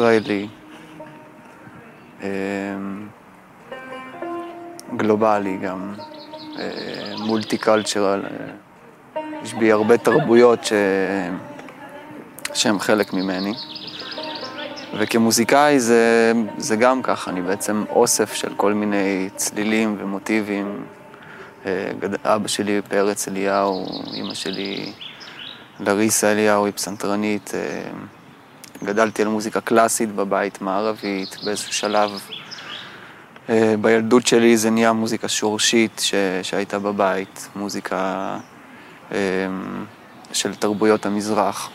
ישראלי, אמ, גלובלי גם, מולטי קולצ'רל, יש בי הרבה תרבויות ש... שהן חלק ממני. וכמוזיקאי זה, זה גם ככה, אני בעצם אוסף של כל מיני צלילים ומוטיבים אה, אבא שלי פרץ אליהו, אימא שלי לריסה אליהו, היא פסנתרנית. גדלתי על מוזיקה קלאסית בבית, מערבית, באיזשהו שלב. אה, בילדות שלי זה נהיה מוזיקה שורשית ש... שהייתה בבית, מוזיקה אה, של תרבויות המזרח.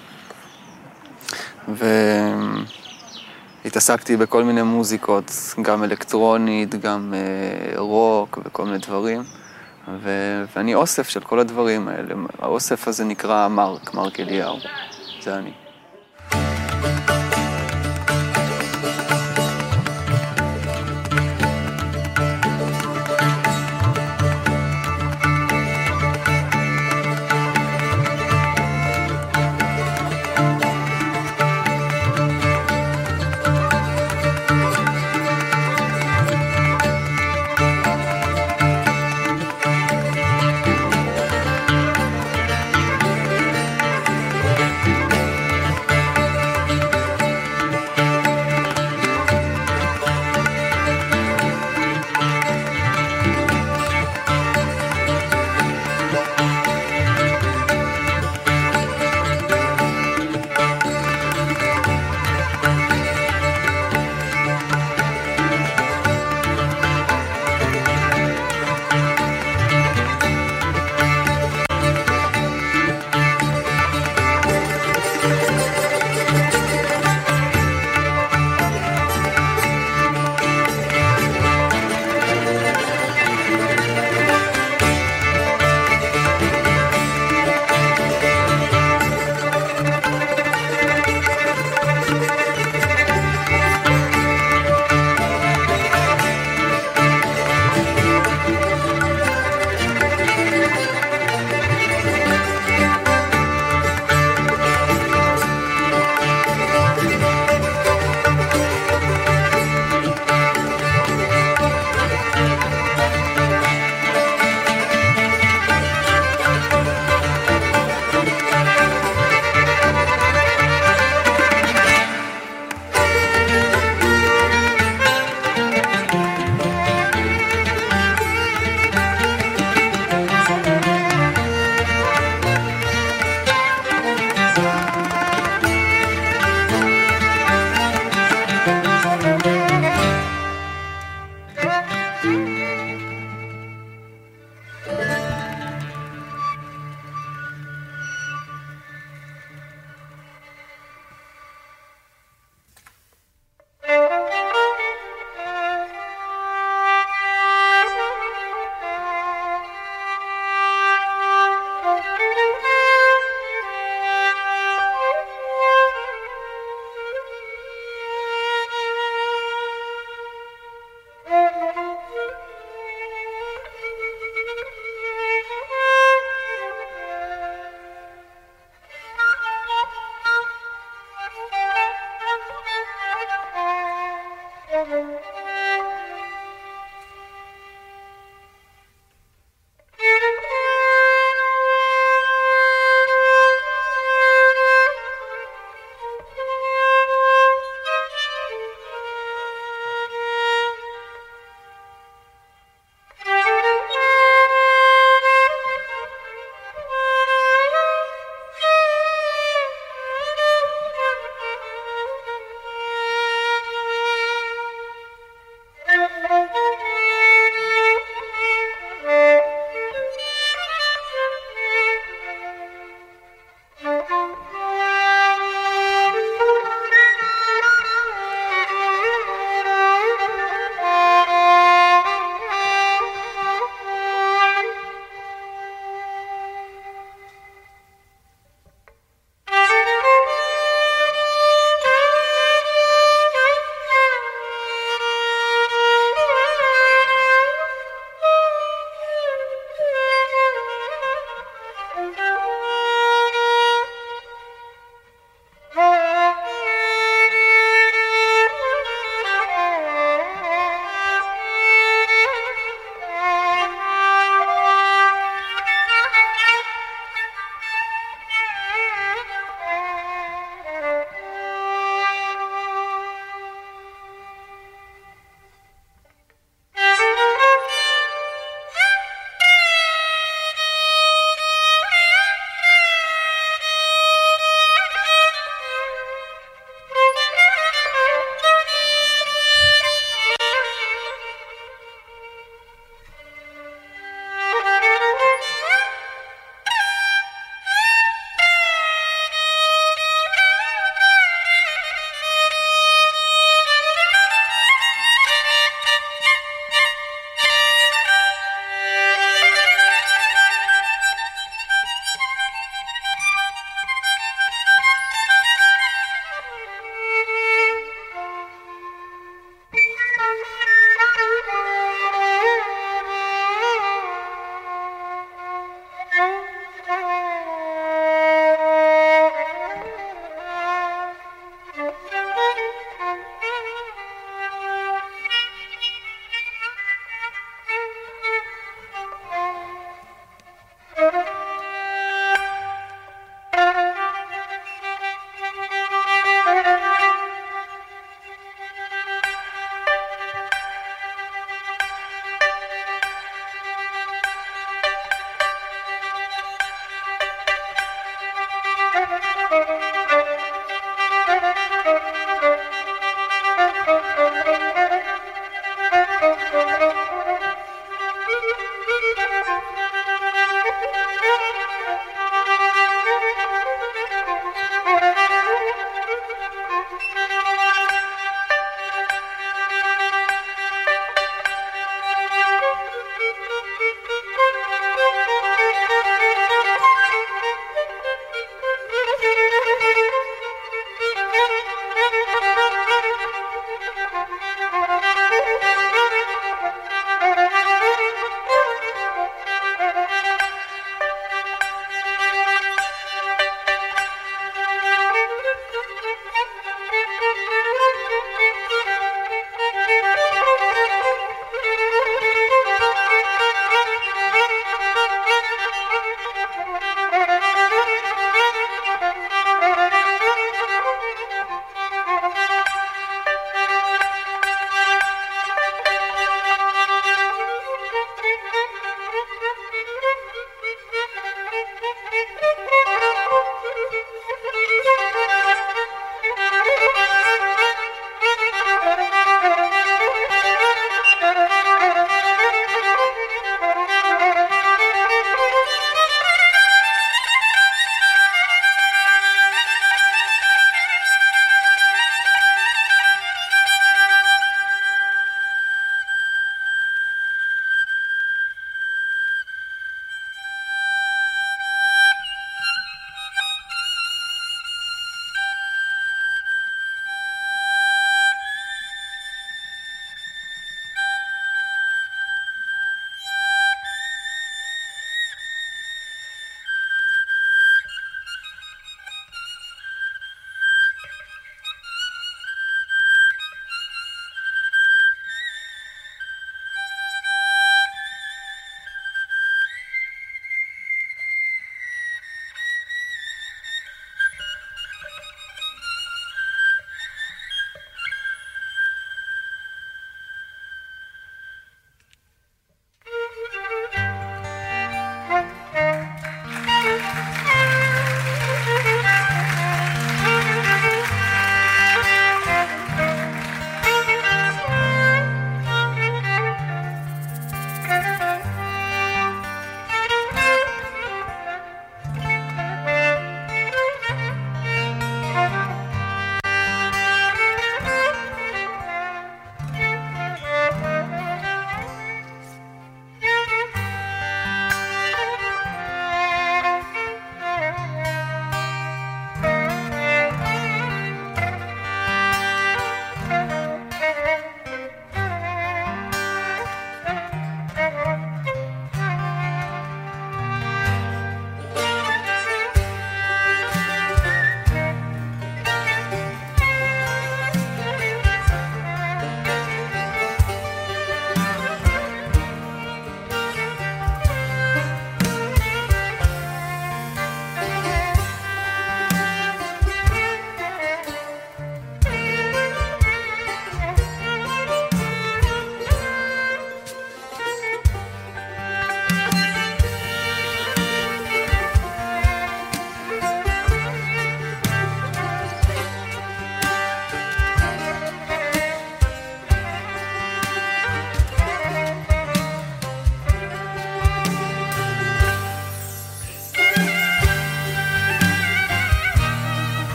והתעסקתי בכל מיני מוזיקות, גם אלקטרונית, גם אה, רוק וכל מיני דברים. ו... ואני אוסף של כל הדברים האלה. האוסף הזה נקרא מרק, מרק אליהו. זה אני. Thank you.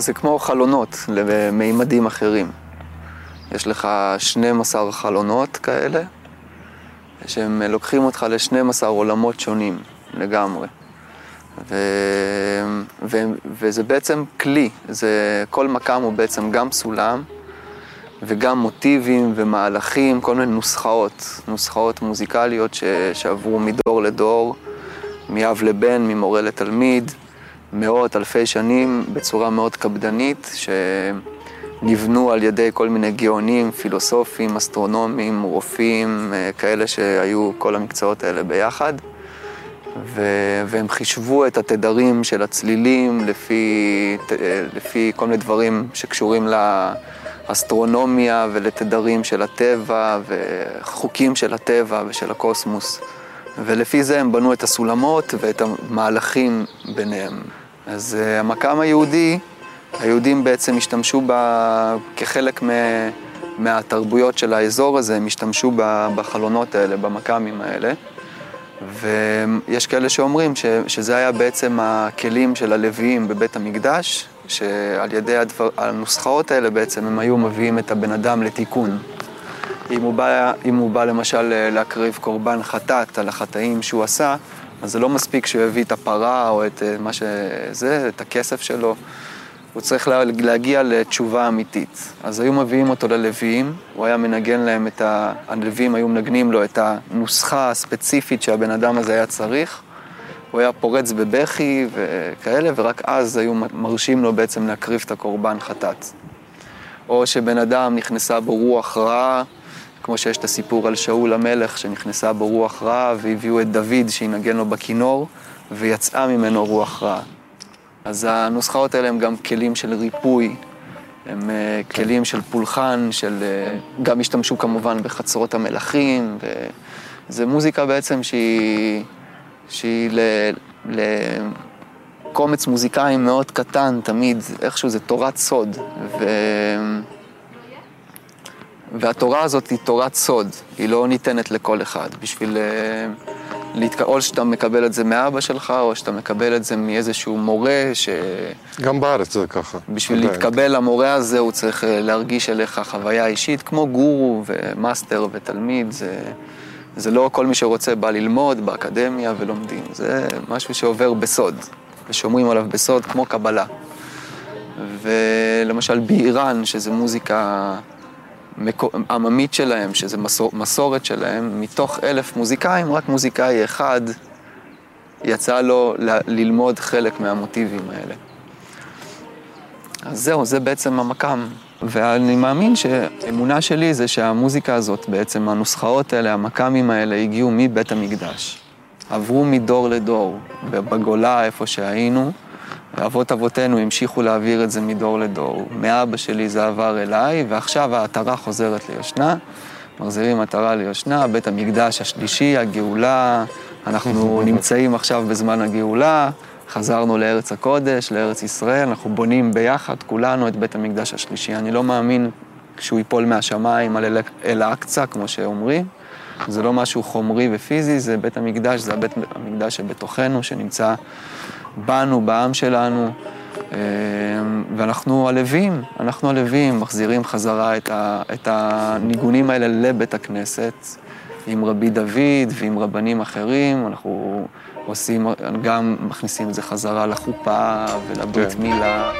זה כמו חלונות למימדים אחרים. יש לך 12 חלונות כאלה, שהם לוקחים אותך ל-12 עולמות שונים לגמרי. ו... ו... וזה בעצם כלי, זה... כל מקם הוא בעצם גם סולם וגם מוטיבים ומהלכים, כל מיני נוסחאות, נוסחאות מוזיקליות ש... שעברו מדור לדור, מאב לבן, ממורה לתלמיד, מאות אלפי שנים בצורה מאוד קפדנית, שנבנו על ידי כל מיני גאונים, פילוסופים, אסטרונומים, רופאים, אה, כאלה שהיו כל המקצועות האלה ביחד. ו- והם חישבו את התדרים של הצלילים לפי, לפי כל מיני דברים שקשורים לאסטרונומיה ולתדרים של הטבע וחוקים של הטבע ושל הקוסמוס. ולפי זה הם בנו את הסולמות ואת המהלכים ביניהם. אז uh, המקם היהודי, היהודים בעצם השתמשו בה כחלק מ... מהתרבויות של האזור הזה, הם השתמשו בחלונות האלה, במקמים האלה. ויש כאלה שאומרים ש, שזה היה בעצם הכלים של הלוויים בבית המקדש, שעל ידי הדבר, הנוסחאות האלה בעצם הם היו מביאים את הבן אדם לתיקון. אם הוא בא, אם הוא בא למשל להקריב קורבן חטאת על החטאים שהוא עשה, אז זה לא מספיק שהוא יביא את הפרה או את מה שזה, את הכסף שלו. הוא צריך להגיע לתשובה אמיתית. אז היו מביאים אותו ללוויים, הוא היה מנגן להם את ה... הלוויים היו מנגנים לו את הנוסחה הספציפית שהבן אדם הזה היה צריך. הוא היה פורץ בבכי וכאלה, ורק אז היו מרשים לו בעצם להקריב את הקורבן חטאת. או שבן אדם נכנסה בו רוח רעה, כמו שיש את הסיפור על שאול המלך שנכנסה בו רוח רעה, והביאו את דוד שינגן לו בכינור, ויצאה ממנו רוח רעה. אז הנוסחאות האלה הם גם כלים של ריפוי, הם אה, כן. כלים של פולחן, של... אה, גם השתמשו כמובן בחצרות המלכים, וזה מוזיקה בעצם שהיא, שהיא ל... לקומץ מוזיקאים מאוד קטן, תמיד, איכשהו זה תורת סוד. ו... והתורה הזאת היא תורת סוד, היא לא ניתנת לכל אחד. בשביל... אה, להתק... או שאתה מקבל את זה מאבא שלך, או שאתה מקבל את זה מאיזשהו מורה ש... גם בארץ זה ככה. בשביל להתקבל למורה הזה, הוא צריך אה, להרגיש אליך חוויה אישית, כמו גורו ומאסטר ותלמיד. זה, זה לא כל מי שרוצה בא ללמוד באקדמיה ולומדים, זה משהו שעובר בסוד, ושומרים עליו בסוד כמו קבלה. ולמשל באיראן, שזה מוזיקה... עממית שלהם, שזה מסור, מסורת שלהם, מתוך אלף מוזיקאים, רק מוזיקאי אחד יצא לו ל- ללמוד חלק מהמוטיבים האלה. אז זהו, זה בעצם המקם. ואני מאמין שהאמונה שלי זה שהמוזיקה הזאת, בעצם הנוסחאות האלה, המקמים האלה, הגיעו מבית המקדש. עברו מדור לדור, בגולה, איפה שהיינו, ואבות אבותינו המשיכו להעביר את זה מדור לדור. מאבא שלי זה עבר אליי, ועכשיו העטרה חוזרת ליושנה. מחזירים עטרה ליושנה, בית המקדש השלישי, הגאולה, אנחנו נמצאים עכשיו בזמן הגאולה, חזרנו לארץ הקודש, לארץ ישראל, אנחנו בונים ביחד, כולנו, את בית המקדש השלישי. אני לא מאמין שהוא ייפול מהשמיים על אל-אקצא, כמו שאומרים. זה לא משהו חומרי ופיזי, זה בית המקדש, זה הבית המקדש שבתוכנו, שנמצא בנו, בעם שלנו, אה, ואנחנו הלווים, אנחנו הלווים, מחזירים חזרה את, ה, את הניגונים האלה לבית הכנסת, עם רבי דוד ועם רבנים אחרים, אנחנו עושים, גם מכניסים את זה חזרה לחופה ולברית כן. מילה.